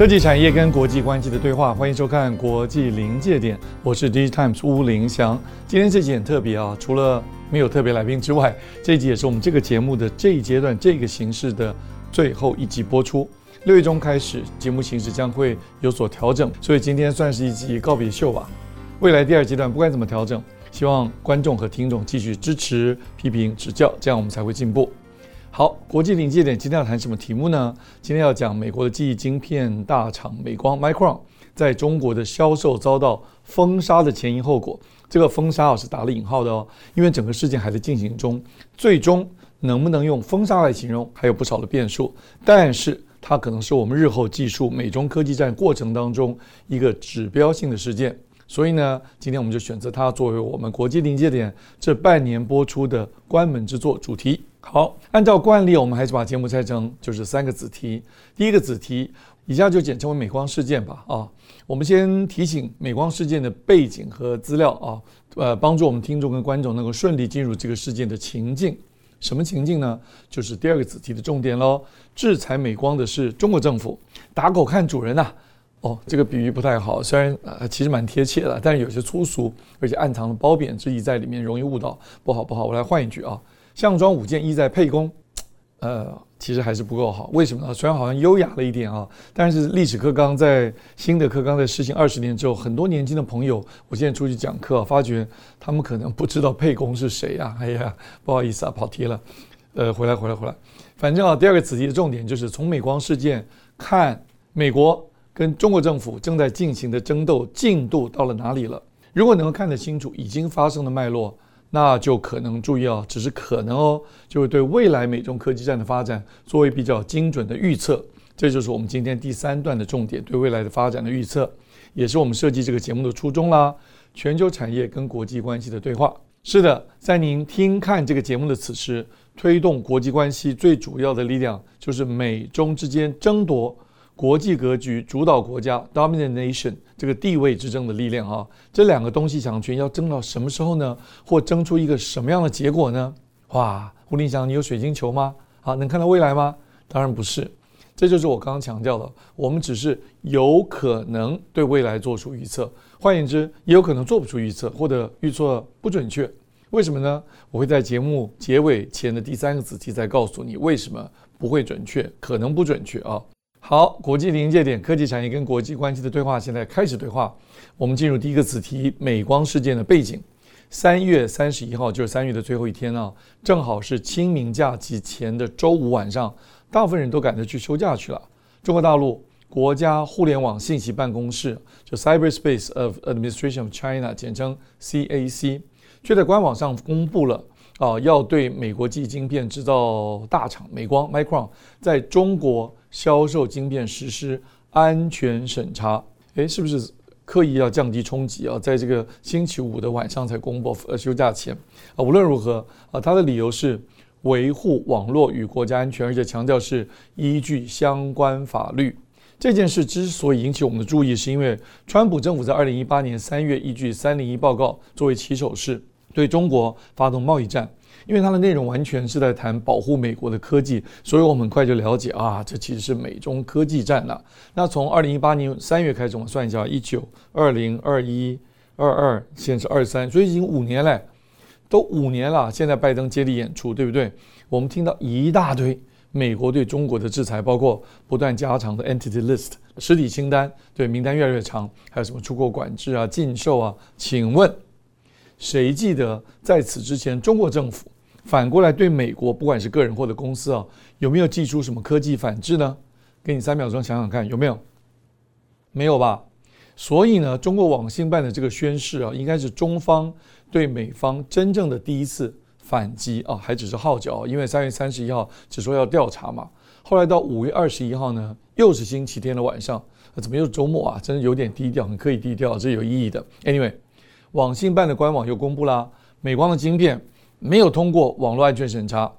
科技产业跟国际关系的对话，欢迎收看《国际临界点》，我是 DG Times 吴凌祥。今天这集很特别啊，除了没有特别来宾之外，这一集也是我们这个节目的这一阶段这个形式的最后一集播出。六月中开始，节目形式将会有所调整，所以今天算是一集告别秀吧。未来第二阶段不管怎么调整，希望观众和听众继续支持、批评、指教，这样我们才会进步。好，国际临界点，今天要谈什么题目呢？今天要讲美国的记忆晶片大厂美光 Micron 在中国的销售遭到封杀的前因后果。这个封杀啊是打了引号的哦，因为整个事件还在进行中，最终能不能用封杀来形容，还有不少的变数。但是它可能是我们日后技术美中科技战过程当中一个指标性的事件。所以呢，今天我们就选择它作为我们国际临界点这半年播出的关门之作主题。好，按照惯例，我们还是把节目拆成就是三个子题。第一个子题，以下就简称为美光事件吧。啊，我们先提醒美光事件的背景和资料啊，呃，帮助我们听众跟观众能够顺利进入这个事件的情境。什么情境呢？就是第二个子题的重点喽。制裁美光的是中国政府，打狗看主人呐、哦，这个比喻不太好，虽然呃其实蛮贴切的，但是有些粗俗，而且暗藏了褒贬之意在里面，容易误导。不好不好，我来换一句啊。项庄舞剑，意在沛公，呃，其实还是不够好。为什么呢？虽然好像优雅了一点啊，但是历史课纲在新的课纲在实行二十年之后，很多年轻的朋友，我现在出去讲课，发觉他们可能不知道沛公是谁啊。哎呀，不好意思啊，跑题了。呃，回来回来回来，反正啊，第二个子题的重点就是从美光事件看美国跟中国政府正在进行的争斗进度到了哪里了。如果能够看得清楚已经发生的脉络。那就可能注意哦，只是可能哦，就会对未来美中科技战的发展作为比较精准的预测。这就是我们今天第三段的重点，对未来的发展的预测，也是我们设计这个节目的初衷啦。全球产业跟国际关系的对话。是的，在您听看这个节目的此时，推动国际关系最主要的力量就是美中之间争夺。国际格局主导国家 domination 这个地位之争的力量啊，这两个东西强权要争到什么时候呢？或争出一个什么样的结果呢？哇，胡凌祥，你有水晶球吗？啊，能看到未来吗？当然不是，这就是我刚刚强调的，我们只是有可能对未来做出预测，换言之，也有可能做不出预测，或者预测不准确。为什么呢？我会在节目结尾前的第三个子题再告诉你为什么不会准确，可能不准确啊。好，国际临界点，科技产业跟国际关系的对话，现在开始对话。我们进入第一个子题：美光事件的背景。三月三十一号就是三月的最后一天啊，正好是清明假期前的周五晚上，大部分人都赶着去休假去了。中国大陆国家互联网信息办公室，就 Cyberspace of Administration of China，简称 CAC，却在官网上公布了。啊，要对美国记忆晶片制造大厂美光 Micron 在中国销售晶片实施安全审查。诶，是不是刻意要降低冲击啊？在这个星期五的晚上才公布，呃，休假前啊。无论如何啊，他的理由是维护网络与国家安全，而且强调是依据相关法律。这件事之所以引起我们的注意，是因为川普政府在二零一八年三月依据三零一报告作为起手式。对中国发动贸易战，因为它的内容完全是在谈保护美国的科技，所以我们很快就了解啊，这其实是美中科技战了。那从二零一八年三月开始，我算一下，一九、二零、二一、二二，现在是二三，所以已经五年了，都五年了。现在拜登接力演出，对不对？我们听到一大堆美国对中国的制裁，包括不断加长的 Entity List 实体清单，对名单越来越长，还有什么出口管制啊、禁售啊？请问？谁记得在此之前，中国政府反过来对美国，不管是个人或者公司啊，有没有寄出什么科技反制呢？给你三秒钟想想看，有没有？没有吧？所以呢，中国网信办的这个宣示啊，应该是中方对美方真正的第一次反击啊，还只是号角，因为三月三十一号只说要调查嘛。后来到五月二十一号呢，又是星期天的晚上，怎么又是周末啊？真的有点低调，很刻意低调，这是有意义的。Anyway，网信办的官网又公布啦，美光的晶片没有通过网络安全审查。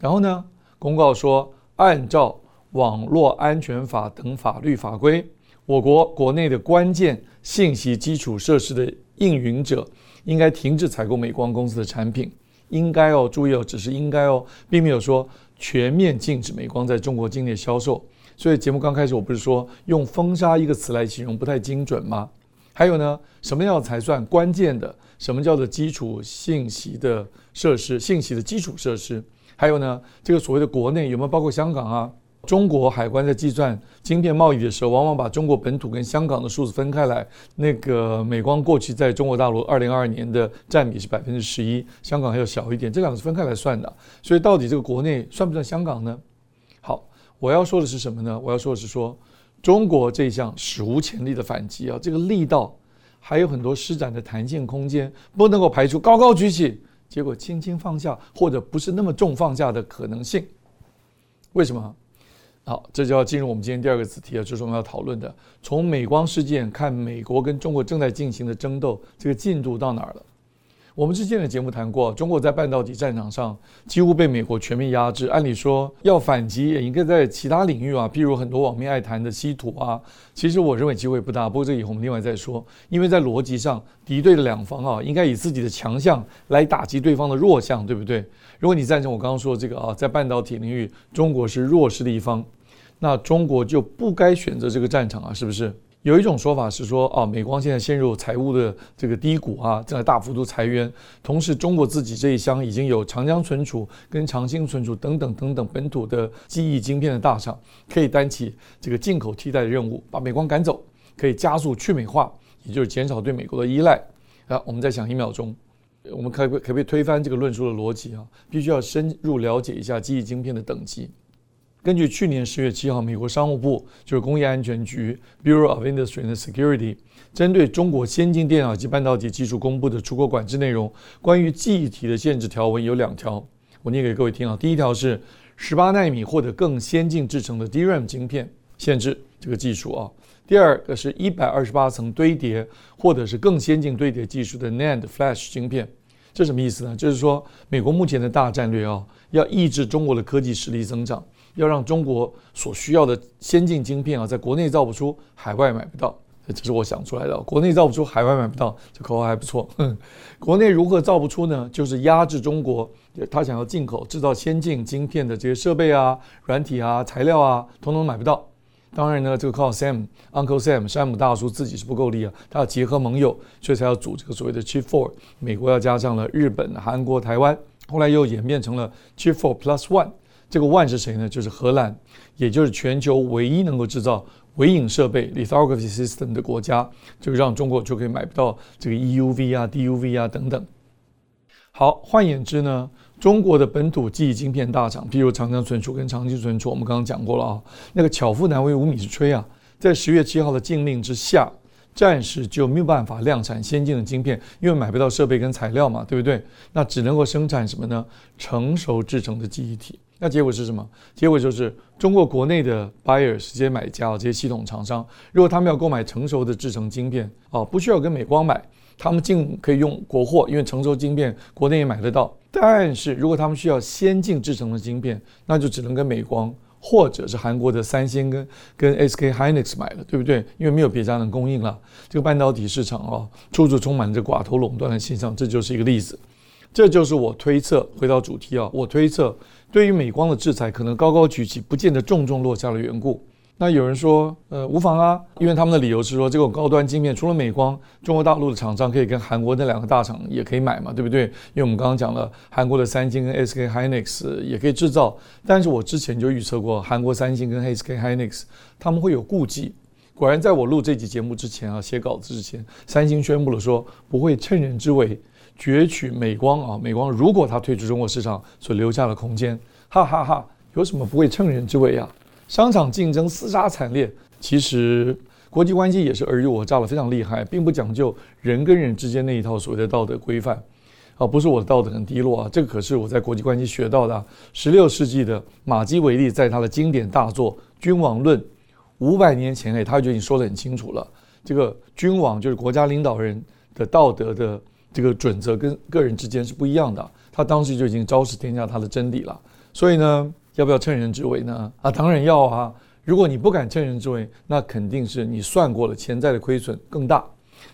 然后呢，公告说，按照网络安全法等法律法规，我国国内的关键信息基础设施的营者应该停止采购美光公司的产品。应该哦，注意哦，只是应该哦，并没有说。全面禁止美光在中国境内销售，所以节目刚开始我不是说用“封杀”一个词来形容不太精准吗？还有呢，什么样才算关键的？什么叫做基础信息的设施？信息的基础设施？还有呢，这个所谓的国内有没有包括香港啊？中国海关在计算晶片贸易的时候，往往把中国本土跟香港的数字分开来。那个美光过去在中国大陆二零二二年的占比是百分之十一，香港还要小一点，这两个是分开来算的。所以到底这个国内算不算香港呢？好，我要说的是什么呢？我要说的是说，中国这项史无前例的反击啊，这个力道还有很多施展的弹性空间，不能够排除高高举起，结果轻轻放下，或者不是那么重放下的可能性。为什么？好，这就要进入我们今天第二个子题了，就是我们要讨论的，从美光事件看美国跟中国正在进行的争斗，这个进度到哪儿了？我们之前的节目谈过，中国在半导体战场上几乎被美国全面压制，按理说要反击也应该在其他领域啊，譬如很多网民爱谈的稀土啊，其实我认为机会不大。不过这以后我们另外再说，因为在逻辑上，敌对的两方啊，应该以自己的强项来打击对方的弱项，对不对？如果你赞成我刚刚说的这个啊，在半导体领域，中国是弱势的一方。那中国就不该选择这个战场啊，是不是？有一种说法是说，啊，美光现在陷入财务的这个低谷啊，正在大幅度裁员，同时中国自己这一厢已经有长江存储跟长兴存储等等等等本土的记忆晶片的大厂，可以担起这个进口替代的任务，把美光赶走，可以加速去美化，也就是减少对美国的依赖。啊，我们再想一秒钟，我们可不可不可以推翻这个论述的逻辑啊？必须要深入了解一下记忆晶片的等级。根据去年十月七号，美国商务部就是工业安全局 （Bureau of Industry and Security） 针对中国先进电脑及半导体技术公布的出口管制内容，关于记忆体的限制条文有两条，我念给各位听啊。第一条是十八纳米或者更先进制成的 DRAM 晶片限制这个技术啊。第二个是一百二十八层堆叠或者是更先进堆叠技术的 NAND Flash 晶片。这什么意思呢？就是说美国目前的大战略啊，要抑制中国的科技实力增长。要让中国所需要的先进晶片啊，在国内造不出，海外买不到，这是我想出来的。国内造不出，海外买不到，这口号还不错。哼，国内如何造不出呢？就是压制中国，他想要进口制造先进晶片的这些设备啊、软体啊、材料啊，统统买不到。当然呢，这个靠 Sam Uncle Sam 山姆大叔自己是不够力啊，他要结合盟友，所以才要组这个所谓的 Chip Four。美国要加上了日本、韩国、台湾，后来又演变成了 Chip Four Plus One。这个 One 是谁呢？就是荷兰，也就是全球唯一能够制造微影设备 lithography system 的国家，就让中国就可以买不到这个 EUV 啊、DUV 啊等等。好，换言之呢，中国的本土记忆晶片大厂，譬如长江存储跟长兴存储，我们刚刚讲过了啊，那个巧妇难为无米之炊啊，在十月七号的禁令之下，暂时就没有办法量产先进的晶片，因为买不到设备跟材料嘛，对不对？那只能够生产什么呢？成熟制成的记忆体。那结果是什么？结果就是中国国内的 buyers 这些买家，这些系统厂商，如果他们要购买成熟的制成晶片，哦，不需要跟美光买，他们尽可以用国货，因为成熟晶片国内也买得到。但是如果他们需要先进制成的晶片，那就只能跟美光或者是韩国的三星跟跟 SK Hynix 买了，对不对？因为没有别家能供应了。这个半导体市场啊，处处充满着寡头垄断的现象，这就是一个例子。这就是我推测，回到主题啊，我推测对于美光的制裁可能高高举起，不见得重重落下的缘故。那有人说，呃，无妨啊，因为他们的理由是说，这个高端晶片除了美光，中国大陆的厂商可以跟韩国那两个大厂也可以买嘛，对不对？因为我们刚刚讲了，韩国的三星跟 SK Hynix 也可以制造，但是我之前就预测过，韩国三星跟 SK Hynix 他们会有顾忌。果然，在我录这集节目之前啊，写稿子之前，三星宣布了说不会趁人之危。攫取美光啊！美光如果它退出中国市场所留下的空间，哈哈哈！有什么不会趁人之危啊？商场竞争厮杀惨烈。其实国际关系也是尔虞我诈的非常厉害，并不讲究人跟人之间那一套所谓的道德规范。啊，不是我的道德很低落啊，这个可是我在国际关系学到的。十六世纪的马基维利在他的经典大作《君王论》，五百年前哎，他就已经说得很清楚了。这个君王就是国家领导人的道德的这个准则跟个人之间是不一样的。他当时就已经昭示天下他的真理了。所以呢，要不要趁人之危呢？啊，当然要啊。如果你不敢趁人之危，那肯定是你算过了，潜在的亏损更大。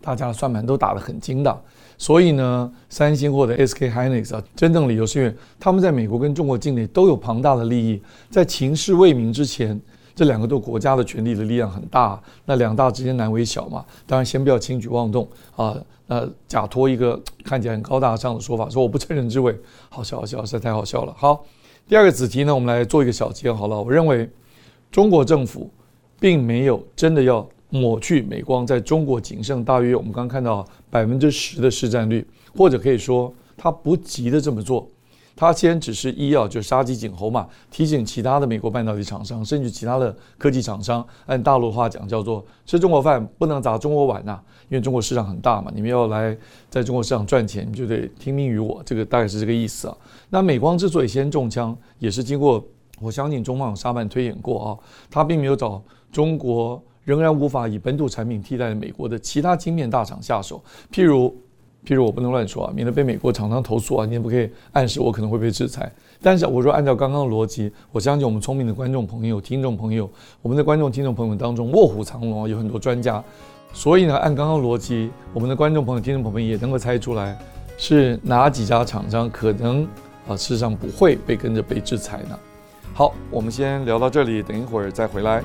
大家的算盘都打得很精的。所以呢，三星或者 SK Hynix 啊，真正理由是因为他们在美国跟中国境内都有庞大的利益，在情势未明之前，这两个都国家的权力的力量很大，那两大之间难为小嘛。当然，先不要轻举妄动啊，呃，假托一个看起来很高大上的说法，说我不趁人之危，好笑好笑，实在太好笑了。好，第二个子题呢，我们来做一个小结好了。我认为中国政府并没有真的要。抹去美光在中国仅剩大约我们刚看到百分之十的市占率，或者可以说他不急的这么做，他先只是医药就杀鸡儆猴嘛，提醒其他的美国半导体厂商，甚至其他的科技厂商，按大陆话讲叫做吃中国饭不能砸中国碗呐、因为中国市场很大嘛，你们要来在中国市场赚钱，你就得听命于我，这个大概是这个意思啊。那美光之所以先中枪，也是经过我相信中方沙曼推演过啊，他并没有找中国。仍然无法以本土产品替代美国的其他晶片大厂下手，譬如，譬如我不能乱说啊，免得被美国厂商投诉啊，你也不可以暗示我可能会被制裁。但是我说按照刚刚的逻辑，我相信我们聪明的观众朋友、听众朋友，我们的观众、听众朋友当中卧虎藏龙啊，有很多专家，所以呢，按刚刚逻辑，我们的观众朋友、听众朋友也能够猜出来是哪几家厂商可能啊，事实上不会被跟着被制裁呢？好，我们先聊到这里，等一会儿再回来。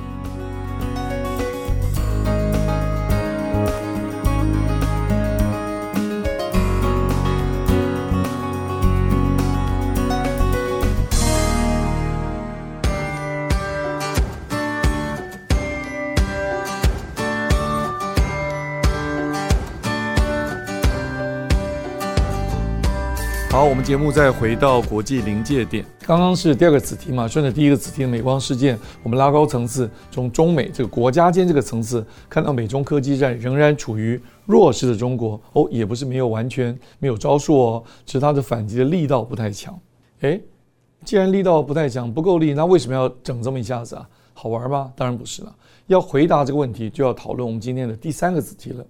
节目再回到国际临界点。刚刚是第二个子题嘛，顺着第一个子题的美光事件，我们拉高层次，从中美这个国家间这个层次，看到美中科技战仍然处于弱势的中国哦，也不是没有完全没有招数哦，只是它的反击的力道不太强。诶，既然力道不太强，不够力，那为什么要整这么一下子啊？好玩吗？当然不是了。要回答这个问题，就要讨论我们今天的第三个子题了：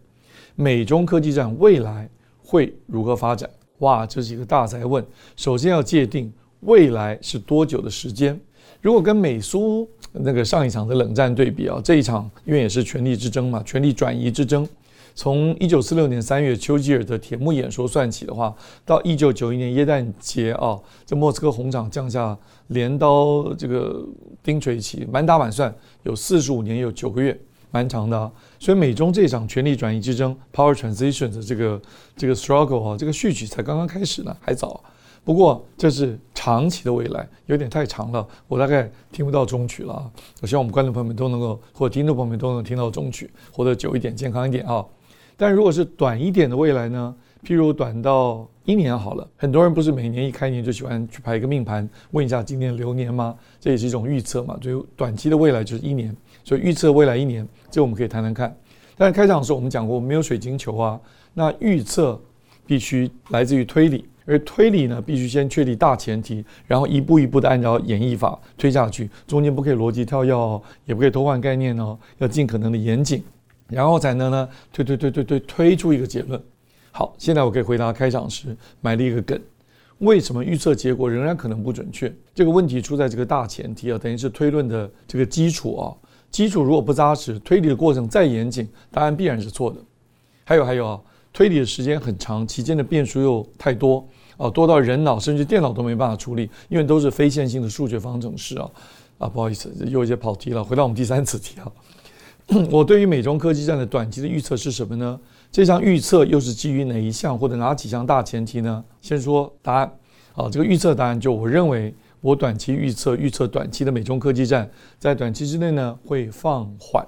美中科技战未来会如何发展？哇，这是一个大哉问。首先要界定未来是多久的时间。如果跟美苏那个上一场的冷战对比啊，这一场因为也是权力之争嘛，权力转移之争。从一九四六年三月丘吉尔的铁幕演说算起的话，到一九九一年耶诞节啊，这莫斯科红场降下镰刀这个钉锤起，满打满算有四十五年有九个月。蛮长的啊，所以美中这场权力转移之争 （power transition） 的这个这个 struggle 啊，这个序曲才刚刚开始呢，还早。不过这是长期的未来，有点太长了，我大概听不到中曲了啊。我希望我们观众朋友们都能够，或者听众朋友们都能听到中曲，活得久一点，健康一点啊。但如果是短一点的未来呢？譬如短到一年好了，很多人不是每年一开年就喜欢去排一个命盘，问一下今年流年吗？这也是一种预测嘛。所以短期的未来就是一年，所以预测未来一年，这我们可以谈谈看。但是开场的时候我们讲过，我们没有水晶球啊，那预测必须来自于推理，而推理呢，必须先确立大前提，然后一步一步的按照演绎法推下去，中间不可以逻辑跳跃哦，也不可以偷换概念哦，要尽可能的严谨，然后才能呢推推推推推推出一个结论。好，现在我可以回答开场时埋了一个梗：为什么预测结果仍然可能不准确？这个问题出在这个大前提啊，等于是推论的这个基础啊。基础如果不扎实，推理的过程再严谨，答案必然是错的。还有还有啊，推理的时间很长，期间的变数又太多啊，多到人脑甚至电脑都没办法处理，因为都是非线性的数学方程式啊。啊，不好意思，又有些跑题了。回到我们第三次题啊，我对于美中科技战的短期的预测是什么呢？这项预测又是基于哪一项或者哪几项大前提呢？先说答案，啊，这个预测答案就我认为，我短期预测预测短期的美中科技战在短期之内呢会放缓，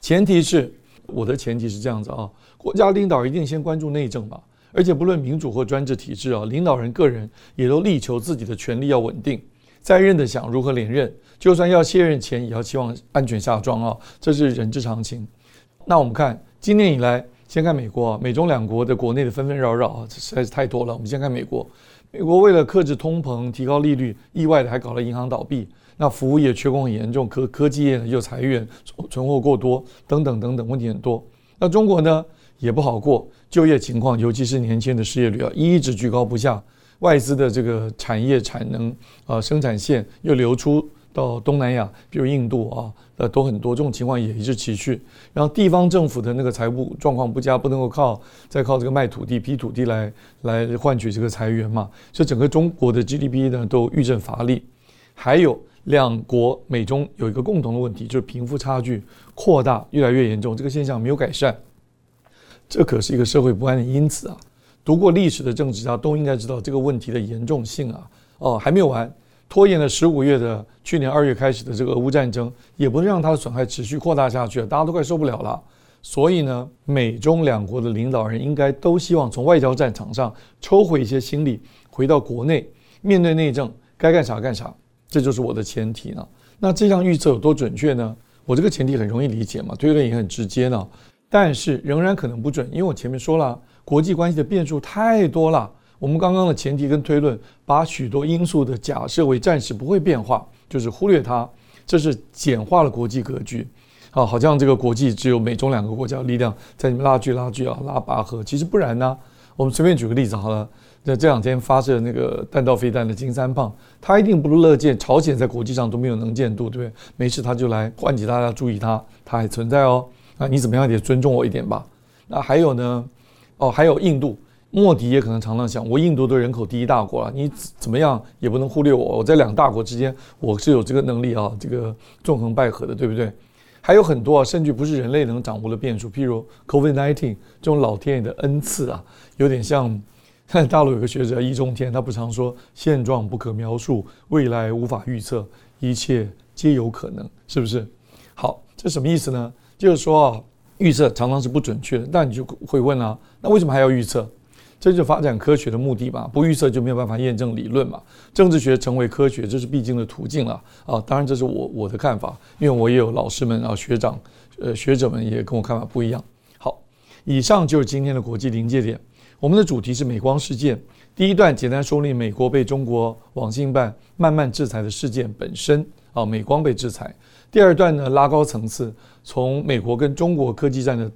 前提是我的前提是这样子啊，国家领导一定先关注内政吧，而且不论民主或专制体制啊，领导人个人也都力求自己的权力要稳定，在任的想如何连任，就算要卸任前也要期望安全下庄啊，这是人之常情。那我们看今年以来，先看美国啊，美中两国的国内的纷纷扰扰啊，这实在是太多了。我们先看美国，美国为了克制通膨、提高利率，意外的还搞了银行倒闭。那服务业缺工很严重，科科技业呢又裁员，存货过多，等等等等，问题很多。那中国呢也不好过，就业情况，尤其是年轻的失业率啊，一直居高不下。外资的这个产业产能啊、生产线又流出到东南亚，比如印度啊，呃，都很多。这种情况也一直持续。然后地方政府的那个财务状况不佳，不能够靠再靠这个卖土地、批土地来来换取这个财源嘛。所以整个中国的 GDP 呢都遇阵乏力。还有两国美中有一个共同的问题，就是贫富差距扩大越来越严重，这个现象没有改善。这可是一个社会不安的因子啊。读过历史的政治家都应该知道这个问题的严重性啊！哦，还没有完，拖延了十五月的去年二月开始的这个俄乌战争，也不能让它的损害持续扩大下去，大家都快受不了了。所以呢，美中两国的领导人应该都希望从外交战场上抽回一些心力，回到国内面对内政，该干啥干啥，这就是我的前提呢。那这项预测有多准确呢？我这个前提很容易理解嘛，推论也很直接呢，但是仍然可能不准，因为我前面说了。国际关系的变数太多了，我们刚刚的前提跟推论，把许多因素的假设为暂时不会变化，就是忽略它，这是简化了国际格局，啊，好像这个国际只有美中两个国家力量在里面拉锯拉锯啊，拉拔河，其实不然呢。我们随便举个例子好了，那这两天发射那个弹道飞弹的金三胖，他一定不乐见朝鲜在国际上都没有能见度，对不对？没事他就来唤起大家注意他，他还存在哦，啊，你怎么样也尊重我一点吧。那还有呢？哦，还有印度，莫迪也可能常常想，我印度的人口第一大国啊，你怎么样也不能忽略我。我在两大国之间，我是有这个能力啊，这个纵横捭阖的，对不对？还有很多啊，甚至不是人类能掌握的变数，譬如 COVID-19 这种老天爷的恩赐啊，有点像。看 大陆有个学者易中天，他不常说现状不可描述，未来无法预测，一切皆有可能，是不是？好，这什么意思呢？就是说啊。预测常常是不准确的，但你就会问啊，那为什么还要预测？这就发展科学的目的吧？不预测就没有办法验证理论嘛。政治学成为科学，这是必经的途径了啊。当然，这是我我的看法，因为我也有老师们啊、学长、呃学者们也跟我看法不一样。好，以上就是今天的国际临界点。我们的主题是美光事件。第一段简单说明美国被中国网信办慢慢制裁的事件本身啊，美光被制裁。第二段呢，拉高层次，从美国跟中国科技战的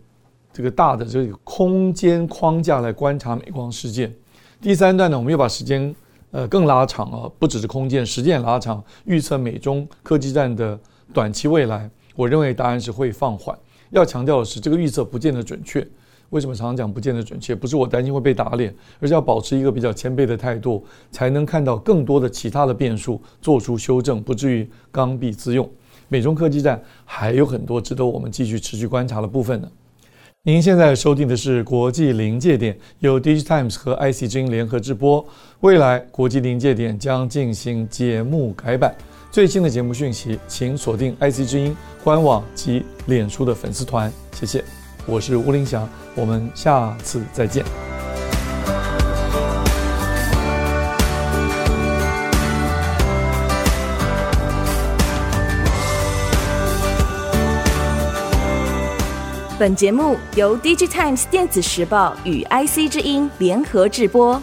这个大的这个空间框架来观察美光事件。第三段呢，我们又把时间呃更拉长啊，不只是空间，时间也拉长，预测美中科技战的短期未来。我认为答案是会放缓。要强调的是，这个预测不见得准确。为什么常常讲不见得准确？不是我担心会被打脸，而是要保持一个比较谦卑的态度，才能看到更多的其他的变数，做出修正，不至于刚愎自用。美中科技战还有很多值得我们继续持续观察的部分呢。您现在收听的是国际临界点，由 DigiTimes 和 IC 之音联合直播。未来国际临界点将进行节目改版，最新的节目讯息请锁定 IC 之音官网及脸书的粉丝团。谢谢，我是吴林祥，我们下次再见。本节目由 DigiTimes 电子时报与 IC 之音联合制播。